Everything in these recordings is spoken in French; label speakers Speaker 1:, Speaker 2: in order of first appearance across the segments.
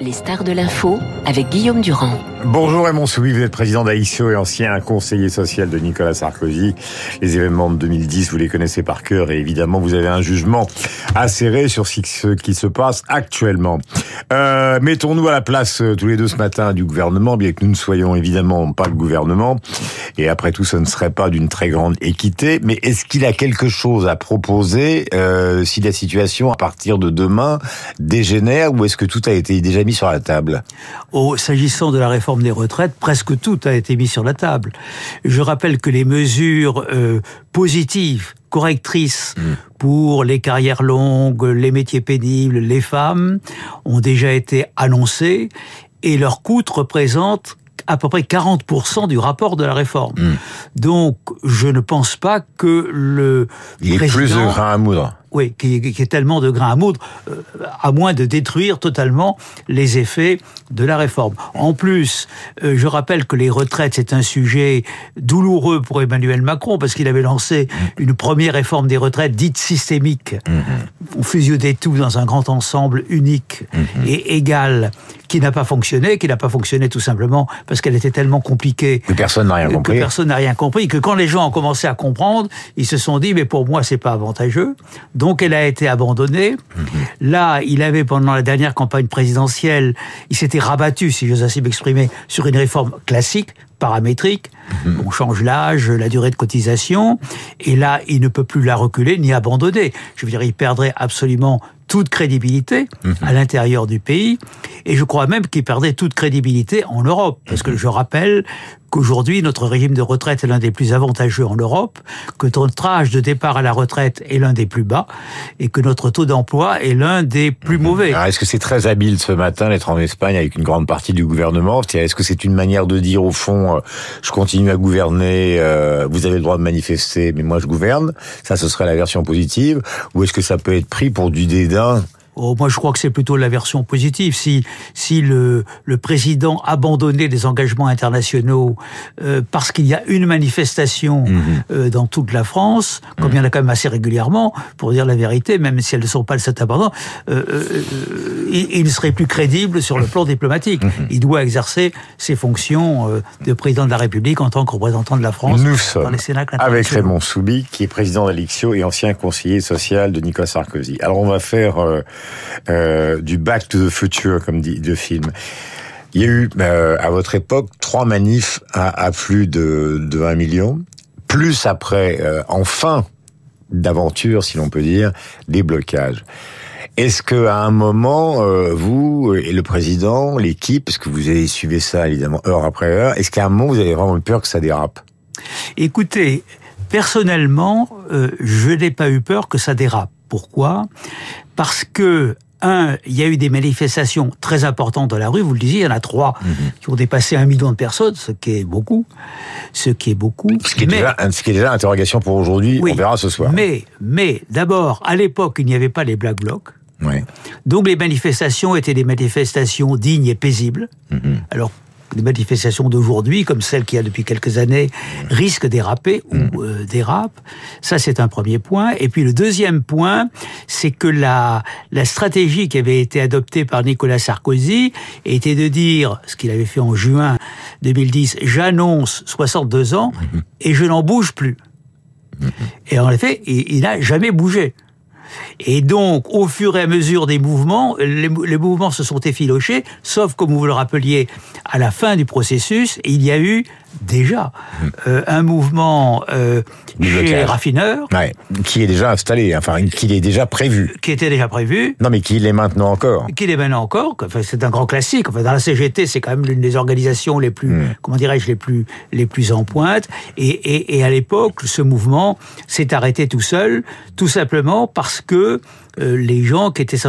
Speaker 1: Les stars de l'info avec Guillaume Durand.
Speaker 2: Bonjour Raymond Soubi, vous êtes président d'Aïsio et ancien conseiller social de Nicolas Sarkozy. Les événements de 2010, vous les connaissez par cœur et évidemment vous avez un jugement acéré sur ce qui se passe actuellement. Euh, Mettons-nous à la place euh, tous les deux ce matin du gouvernement, bien que nous ne soyons évidemment pas le gouvernement. Et après tout, ce ne serait pas d'une très grande équité. Mais est-ce qu'il a quelque chose à proposer euh, si la situation à partir de demain dégénère ou est-ce que tout a été déjà mis sur la table
Speaker 3: oh, S'agissant de la réforme des retraites, presque tout a été mis sur la table. Je rappelle que les mesures euh, positives correctrices mmh. pour les carrières longues, les métiers pénibles, les femmes, ont déjà été annoncées et leur coût représente à peu près 40% du rapport de la réforme. Mmh. Donc, je ne pense pas que le
Speaker 2: Il ait plus de grain à moudre
Speaker 3: oui, qui, qui, est tellement de grain à moudre, euh, à moins de détruire totalement les effets de la réforme. En plus, euh, je rappelle que les retraites, c'est un sujet douloureux pour Emmanuel Macron, parce qu'il avait lancé une première réforme des retraites dite systémique. Mm-hmm. On fusionnait tout dans un grand ensemble unique mm-hmm. et égal, qui n'a pas fonctionné, qui n'a pas fonctionné tout simplement parce qu'elle était tellement compliquée.
Speaker 2: Que personne n'a rien compris.
Speaker 3: Que personne n'a rien compris, que quand les gens ont commencé à comprendre, ils se sont dit, mais pour moi, c'est pas avantageux. Donc elle a été abandonnée. Mhm. Là, il avait pendant la dernière campagne présidentielle, il s'était rabattu, si j'ose ainsi m'exprimer, sur une réforme classique, paramétrique. Mhm. On change l'âge, la durée de cotisation, et là, il ne peut plus la reculer ni abandonner. Je veux dire, il perdrait absolument toute crédibilité mhm. à l'intérieur du pays, et je crois même qu'il perdrait toute crédibilité en Europe, parce que je rappelle qu'aujourd'hui, notre régime de retraite est l'un des plus avantageux en Europe, que notre âge de départ à la retraite est l'un des plus bas, et que notre taux d'emploi est l'un des plus mhm. mauvais.
Speaker 2: Est-ce que c'est très habile ce matin d'être en Espagne avec une grande partie du gouvernement? Est-ce que c'est une manière de dire au fond, euh, je continue à gouverner, euh, vous avez le droit de manifester, mais moi je gouverne? Ça, ce serait la version positive. Ou est-ce que ça peut être pris pour du dédain
Speaker 3: Oh, moi, je crois que c'est plutôt la version positive. Si, si le, le président abandonnait des engagements internationaux euh, parce qu'il y a une manifestation mhm. euh, dans toute la France, comme mhm. il y en a quand même assez régulièrement, pour dire la vérité, même si elles ne sont pas le seul abandon, euh, il, il, serait plus crédible sur le plan diplomatique. Mhm. Il doit exercer ses fonctions de président de la République en tant que représentant de la France
Speaker 2: Nous sommes dans les Sénats avec Raymond Soubi, qui est président d'Alixio et ancien conseiller social de Nicolas Sarkozy. Alors, on va faire euh, du Back to the Future, comme dit le film. Il y a eu, euh, à votre époque, trois manifs à, plus de, de 1 million, plus après, euh, enfin, d'aventure, si l'on peut dire, des blocages. Est-ce que à un moment, euh, vous et le président, l'équipe, parce que vous avez suivi ça évidemment heure après heure, est-ce qu'à un moment vous avez vraiment eu peur que ça dérape?
Speaker 3: Écoutez, personnellement, je n'ai pas eu peur que ça dérape. Pourquoi? Parce que un, il y a eu des manifestations très importantes dans la rue, vous le disiez, il y en a trois mhm. qui ont dépassé un million de personnes, ce qui est beaucoup. Ce qui est beaucoup.
Speaker 2: Ce qui est, déjà, ce qui est déjà l'interrogation pour aujourd'hui, on verra ce soir.
Speaker 3: Mais, mais d'abord, à l'époque, il n'y avait pas les Black Blocs. Donc les manifestations étaient des manifestations dignes et paisibles. Mhm. Alors les manifestations d'aujourd'hui, comme celles qu'il y a depuis quelques années, risquent d'éraper ou mm. euh, dérapent. Ça, c'est un premier point. Et puis le deuxième point, c'est que la, la stratégie qui avait été adoptée par Nicolas Sarkozy était de dire, ce qu'il avait fait en juin 2010, j'annonce 62 ans mm-hmm. et je n'en bouge plus. Mm-hmm. Et en effet, il n'a jamais bougé. Et donc, au fur et à mesure des mouvements, les, mouvements se sont effilochés, sauf comme vous le rappeliez, à la fin du processus, il y a eu déjà euh, un mouvement euh, chez les raffineurs.
Speaker 2: qui est déjà installé, enfin, qui est déjà prévu.
Speaker 3: Qui était déjà prévu.
Speaker 2: Non, mais qui l'est maintenant encore.
Speaker 3: Qui l'est maintenant encore. Enfin, c'est un grand classique. Enfin, dans la CGT, c'est quand même l'une des organisations les plus, hmm. comment dirais-je, les plus, les plus en pointe. Et, et, et à l'époque, ce mouvement s'est arrêté tout seul, tout simplement parce que euh, les gens qui étaient se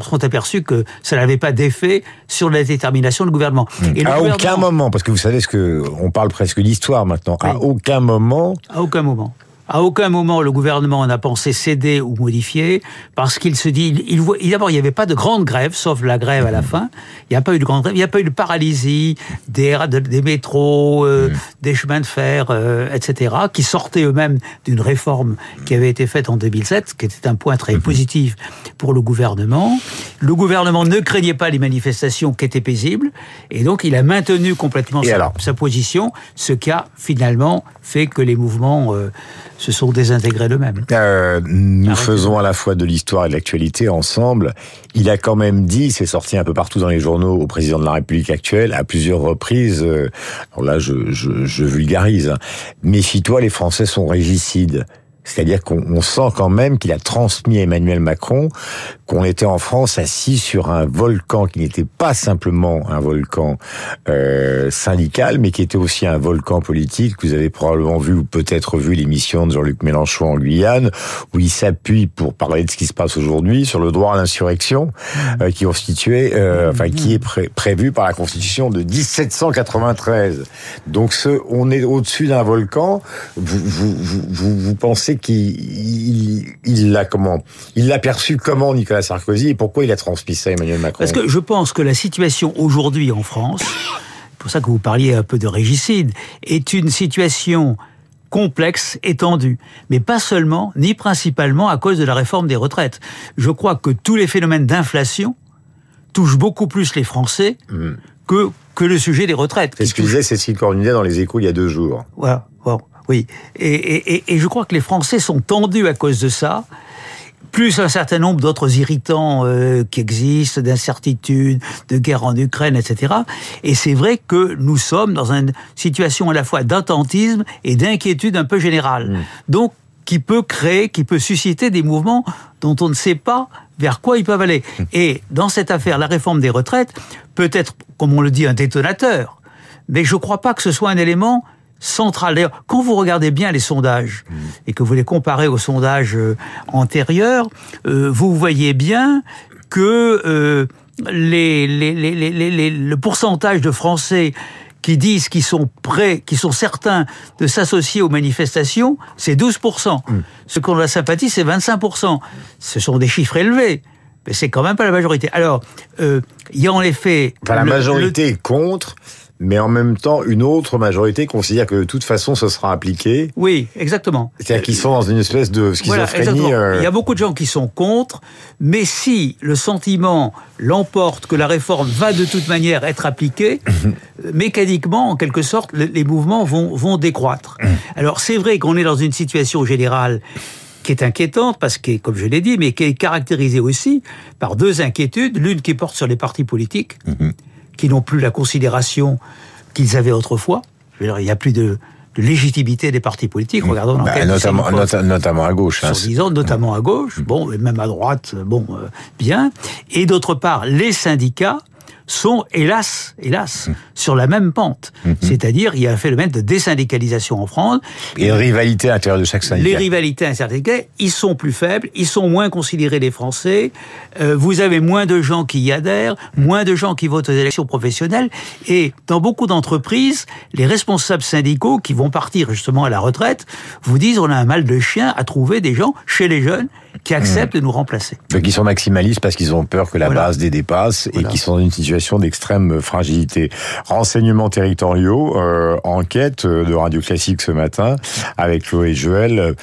Speaker 3: sont aperçus que ça n'avait pas d'effet sur la détermination du gouvernement.
Speaker 2: Et à aucun moment, parce que vous savez ce que on parle presque d'histoire maintenant, à aucun moment.
Speaker 3: À aucun moment. À aucun moment le gouvernement n'a pensé céder ou modifier parce qu'il se dit, il, il, d'abord il n'y avait pas de grande grève, sauf la grève à la fin. Il n'y a pas eu de grande grève, il n'y a pas eu de paralysie des, des métros, euh, des chemins de fer, euh, etc., qui sortaient eux-mêmes d'une réforme qui avait été faite en 2007, qui était un point très positif pour le gouvernement. Le gouvernement ne craignait pas les manifestations qui étaient paisibles, et donc il a maintenu complètement sa, sa, position, ce qui a finalement fait que les mouvements euh, se sont désintégrés d'eux-mêmes.
Speaker 2: Euh, nous faisons à la fois de l'histoire et de l'actualité ensemble. Il a quand même dit, c'est sorti un peu partout dans les journaux, au président de la République actuelle, à plusieurs reprises, euh, alors là je, je, je vulgarise, hein, méfie-toi, les Français sont régicides. C'est-à-dire qu'on sent quand même qu'il a transmis à Emmanuel Macron qu'on était en France assis sur un volcan qui n'était pas simplement un volcan euh, syndical, mais qui était aussi un volcan politique. Vous avez probablement vu ou peut-être vu l'émission de Jean-Luc Mélenchon en Guyane, où il s'appuie pour parler de ce qui se passe aujourd'hui sur le droit à l'insurrection, mmh. euh, qui constituait, euh, enfin qui est prévu par la Constitution de 1793. Donc ce, on est au-dessus d'un volcan. Vous, vous, vous, vous pensez qu'il l'a comment Il l'a perçu comment Nicolas Sarkozy et pourquoi il a transmis ça à Emmanuel Macron
Speaker 3: Parce que je pense que la situation aujourd'hui en France, c'est pour ça que vous parliez un peu de régicide, est une situation complexe, étendue, mais pas seulement, ni principalement à cause de la réforme des retraites. Je crois que tous les phénomènes d'inflation touchent beaucoup plus les Français mmh. que, que le sujet des retraites.
Speaker 2: C'est ce que disait Cécile Cornudet dans les échos il y a deux jours.
Speaker 3: Voilà. Oui, et, je crois que les Français sont tendus à cause de ça plus un certain nombre d'autres irritants euh, qui existent, d'incertitudes, de guerre en Ukraine, etc. Et c'est vrai que nous sommes dans une situation à la fois d'attentisme et d'inquiétude un peu générale. Mmh. Donc, qui peut créer, qui peut susciter des mouvements dont on ne sait pas vers quoi ils peuvent aller. Mmh. Et dans cette affaire, la réforme des retraites peut être, comme on le dit, un détonateur. Mais je ne crois pas que ce soit un élément centrale. D'ailleurs, quand vous regardez bien les sondages mmh. et que vous les comparez aux sondages euh, antérieurs, euh, vous voyez bien que euh, les, les, les, le pourcentage de Français qui disent qu'ils sont prêts, qui sont certains de s'associer aux manifestations, c'est 12%. Mmh. Ce qu'on a la sympathie, c'est 25%. Ce sont des chiffres élevés. Mais c'est quand même pas la majorité. Alors, il y a en effet...
Speaker 2: Enfin, la majorité est contre, mais en même temps, une autre majorité considère que de toute façon, ce sera appliqué.
Speaker 3: Oui, exactement.
Speaker 2: C'est-à-dire qu'ils sont dans une espèce de schizophrénie.
Speaker 3: Voilà, Il y a beaucoup de gens qui sont contre, mais si le sentiment l'emporte que la réforme va de toute manière être appliquée, mécaniquement, en quelque sorte, les mouvements vont, vont décroître. Alors c'est vrai qu'on est dans une situation générale qui est inquiétante parce que, comme je l'ai dit, mais qui est caractérisée aussi par deux inquiétudes. L'une qui porte sur les partis politiques, qui n'ont plus la considération qu'ils avaient autrefois. il n'y a plus de, légitimité des partis politiques. Regardons
Speaker 2: bah, notamment, notamment à gauche.
Speaker 3: Hein, disant notamment à gauche, bon, et même à droite, bon, euh, bien. Et d'autre part, les syndicats sont, hélas, hélas, mmh. sur la même pente. Mmh. C'est-à-dire, il y a un phénomène de désyndicalisation en France.
Speaker 2: Et rivalité à l'intérieur de chaque syndicat.
Speaker 3: Les rivalités syndicats, ils sont plus faibles, ils sont moins considérés les Français. Euh, vous avez moins de gens qui y adhèrent, moins de gens qui votent aux élections professionnelles. Et dans beaucoup d'entreprises, les responsables syndicaux qui vont partir justement à la retraite vous disent on a un mal de chien à trouver des gens chez les jeunes qui acceptent mmh. de nous remplacer.
Speaker 2: Donc ils sont maximalistes parce qu'ils ont peur que la base les dépasse et qui sont dans une situation d'extrême fragilité. Renseignements territoriaux, euh, enquête euh, de Radio Classique ce matin avec Chloé et Joël.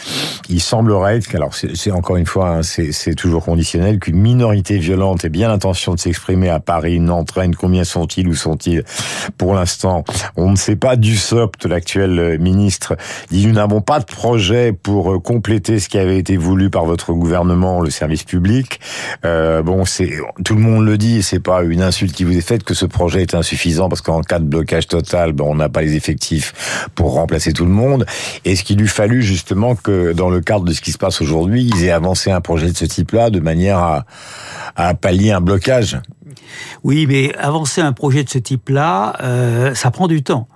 Speaker 2: Il semblerait, alors c'est encore une fois, hein, c'est toujours conditionnel, qu'une minorité violente ait bien l'intention de s'exprimer à Paris, n'entraîne combien sont-ils, ou sont-ils Pour l'instant, on ne sait pas. du Dussopt, l'actuel ministre, dit nous n'avons pas de projet pour compléter ce qui avait été voulu par votre gouvernement gouvernement, le service public. Euh, bon, c'est tout le monde le dit, c'est pas une insulte qui vous est faite que ce projet est insuffisant parce qu'en cas de blocage total, ben, on n'a pas les effectifs pour remplacer tout le monde. Est-ce qu'il lui fallu justement que dans le cadre de ce qui se passe aujourd'hui, ils aient avancé un projet de ce type-là de manière à, à pallier un blocage?
Speaker 3: Oui, mais avancer un projet de ce type-là, euh, ça prend du temps.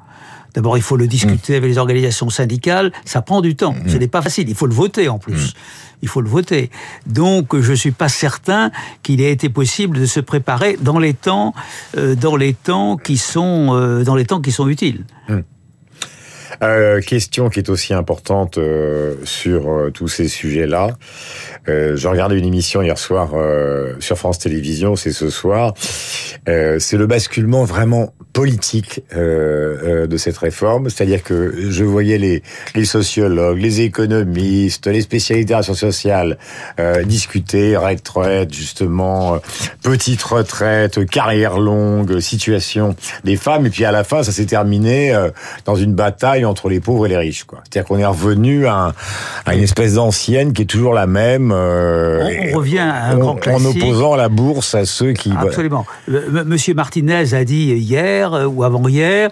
Speaker 3: D'abord, il faut le discuter mmh. avec les organisations syndicales. Ça prend du temps. Ce mmh. n'est pas facile. Il faut le voter en plus. Mmh il faut le voter. Donc je suis pas certain qu'il ait été possible de se préparer dans les temps, euh, dans les temps qui sont, euh, dans les temps qui sont utiles.
Speaker 2: Euh, question qui est aussi importante euh, sur euh, tous ces sujets-là. Je regardais une émission hier soir sur France Télévisions, c'est ce soir. c'est le basculement vraiment politique de cette réforme, c'est-à-dire que je voyais les, sociologues, les économistes, les spécialités en sociales discuter retraite, justement, petite retraite, carrière longue, situation des femmes, et puis à la fin, ça s'est terminé dans une bataille entre les pauvres et les riches. C'est-à-dire qu'on est revenu à, à, une espèce d'ancienne qui est toujours la même.
Speaker 3: Euh, on, revient à un grand classique.
Speaker 2: En opposant la bourse à ceux qui...
Speaker 3: Absolument. Monsieur Martinez a dit hier euh, ou avant-hier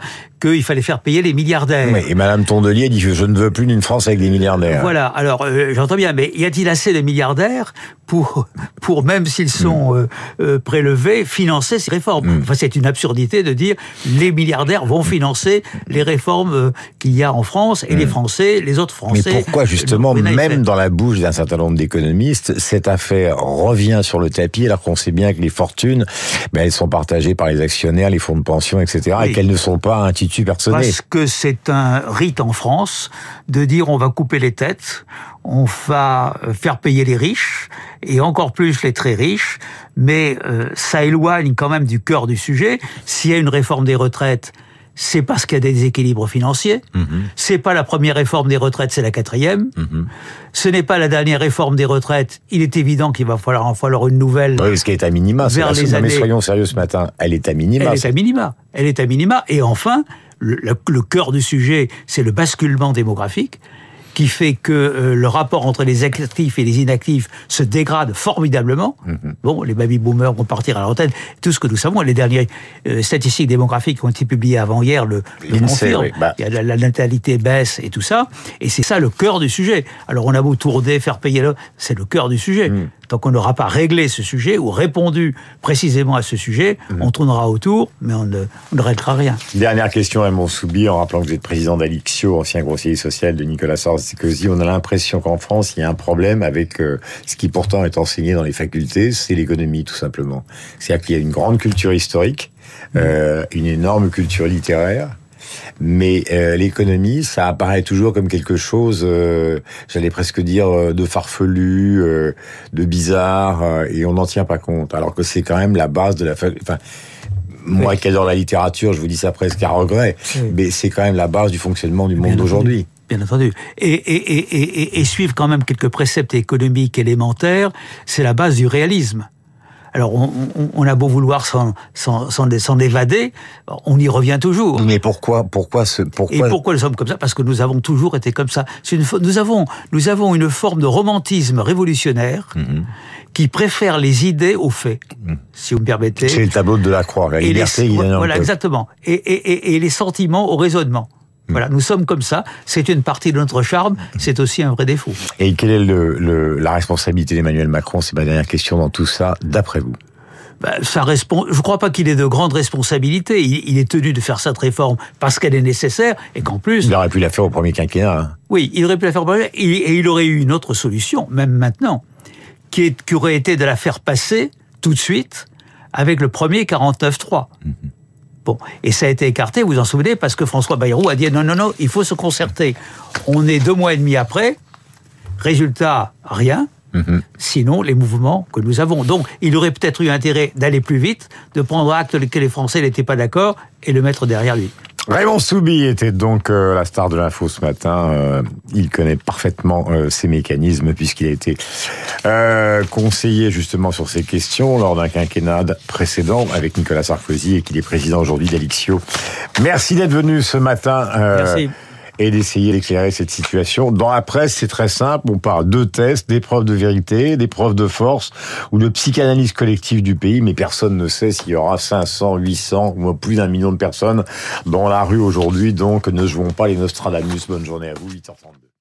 Speaker 3: qu'il fallait faire payer les milliardaires.
Speaker 2: et Madame Tondelier dit je ne veux plus d'une France avec des milliardaires.
Speaker 3: Voilà. Alors euh, j'entends bien, mais y a-t-il assez de milliardaires pour pour même s'ils sont mm. euh, euh, prélevés financer ces réformes mm. Enfin, c'est une absurdité de dire les milliardaires vont financer les réformes qu'il y a en France et les mm. Français, les autres Français.
Speaker 2: Mais pourquoi justement, même dans la bouche d'un certain nombre d'économistes, cette affaire revient sur le tapis alors qu'on sait bien que les fortunes, ben, elles sont partagées par les actionnaires, les fonds de pension, etc., et qu'elles ne sont pas instituées
Speaker 3: parce que c'est un rite en France de dire on va couper les têtes, on va faire payer les riches et encore plus les très riches, mais euh, ça éloigne quand même du cœur du sujet. S'il y a une réforme des retraites, c'est parce qu'il y a des déséquilibres financiers. Mm-hmm. C'est pas la première réforme des retraites, c'est la quatrième. Mm-hmm. Ce n'est pas la dernière réforme des retraites. Il est évident qu'il va falloir en falloir une nouvelle.
Speaker 2: Oui, ce qui est à minima. Vers les années... Mais soyons sérieux ce matin. Elle est à minima.
Speaker 3: Elle est à minima. Elle est à minima. Et enfin, le, cœur du sujet, c'est le basculement démographique qui fait que euh, le rapport entre les actifs et les inactifs se dégrade formidablement. Mhm. Bon, les baby boomers vont partir à la retraite. Tout ce que nous savons, les dernières euh, statistiques démographiques qui ont été publiées avant hier le, le confirment. Bah. la, natalité baisse et tout ça. Et c'est ça le cœur du sujet. Alors on a beau tourner, faire payer, c'est le cœur du sujet. Mhm. Tant qu'on n'aura pas réglé ce sujet ou répondu précisément à ce sujet, mhm. on tournera autour, mais on ne, on ne réglera rien.
Speaker 2: Dernière question à Soubi, en rappelant que vous êtes président d'Alixio, ancien conseiller social de Nicolas Sarkozy. On a l'impression qu'en France, il y a un problème avec euh, ce qui pourtant est enseigné dans les facultés, c'est l'économie, tout simplement. C'est-à-dire qu'il y a une grande culture historique, mhm. euh, une énorme culture littéraire, mais euh, l'économie, ça apparaît toujours comme quelque chose, euh, j'allais presque dire, euh, de farfelu, de bizarre, et on n'en tient pas compte. Alors que c'est quand même la base de la... Enfin, moi qui adore la littérature, je vous dis ça presque à regret, mais c'est quand même la base du fonctionnement du monde d'aujourd'hui.
Speaker 3: Bien entendu. Et, et, et, et, suivre quand même quelques préceptes économiques élémentaires, c'est la base du réalisme. Alors, on, a beau vouloir s'en évader, on y revient toujours.
Speaker 2: Mais pourquoi, pourquoi ce,
Speaker 3: pourquoi... Et pourquoi nous sommes comme ça? Parce que nous avons toujours été comme ça. Une, nous avons, nous avons une forme de romantisme révolutionnaire. Mhm. qui préfère les idées aux faits, mhm. si vous me permettez.
Speaker 2: C'est le tableau de la croix, la liberté
Speaker 3: les, Voilà, exactement. Et, et, et, les sentiments au raisonnement. Voilà, nous sommes comme ça. C'est une partie de notre charme. C'est aussi un vrai défaut.
Speaker 2: Et quelle est le, la responsabilité d'Emmanuel Macron? C'est ma dernière question dans tout ça, d'après vous.
Speaker 3: Ben, ça répond, je ne crois pas qu'il ait de grandes responsabilités. Il, est tenu de faire cette réforme parce qu'elle est nécessaire et qu'en plus.
Speaker 2: Il aurait pu la faire au premier quinquennat. Hein.
Speaker 3: Oui, il aurait pu la faire au premier et il aurait eu une autre solution, même maintenant, qui, est, qui aurait été de la faire passer tout de suite avec le premier 49-3. Bon, et ça a été écarté, vous vous en souvenez, parce que François Bayrou a dit non, non, non, il faut se concerter. On est deux mois et demi après, résultat, rien. Mhm. Sinon, les mouvements que nous avons. Donc, il aurait peut-être eu intérêt d'aller plus vite, de prendre acte que les Français n'étaient pas d'accord et le mettre derrière lui.
Speaker 2: Raymond Soubi était donc euh, la star de l'info ce matin. Euh, il connaît parfaitement euh, ces mécanismes puisqu'il a été conseiller justement sur ces questions lors d'un quinquennat précédent avec Nicolas Sarkozy et qu'il est président aujourd'hui d'Alixio. Merci d'être venu ce matin.
Speaker 3: Merci
Speaker 2: et d'essayer d'éclairer cette situation. Dans la presse, c'est très simple. On parle de tests, d'épreuves de vérité, d'épreuves de force ou de psychanalyse collective du pays, mais personne ne sait s'il y aura 500, 800 ou plus d'un million de personnes dans la rue aujourd'hui. Donc, ne jouons pas les Nostradamus. Bonne journée à vous, 8h32.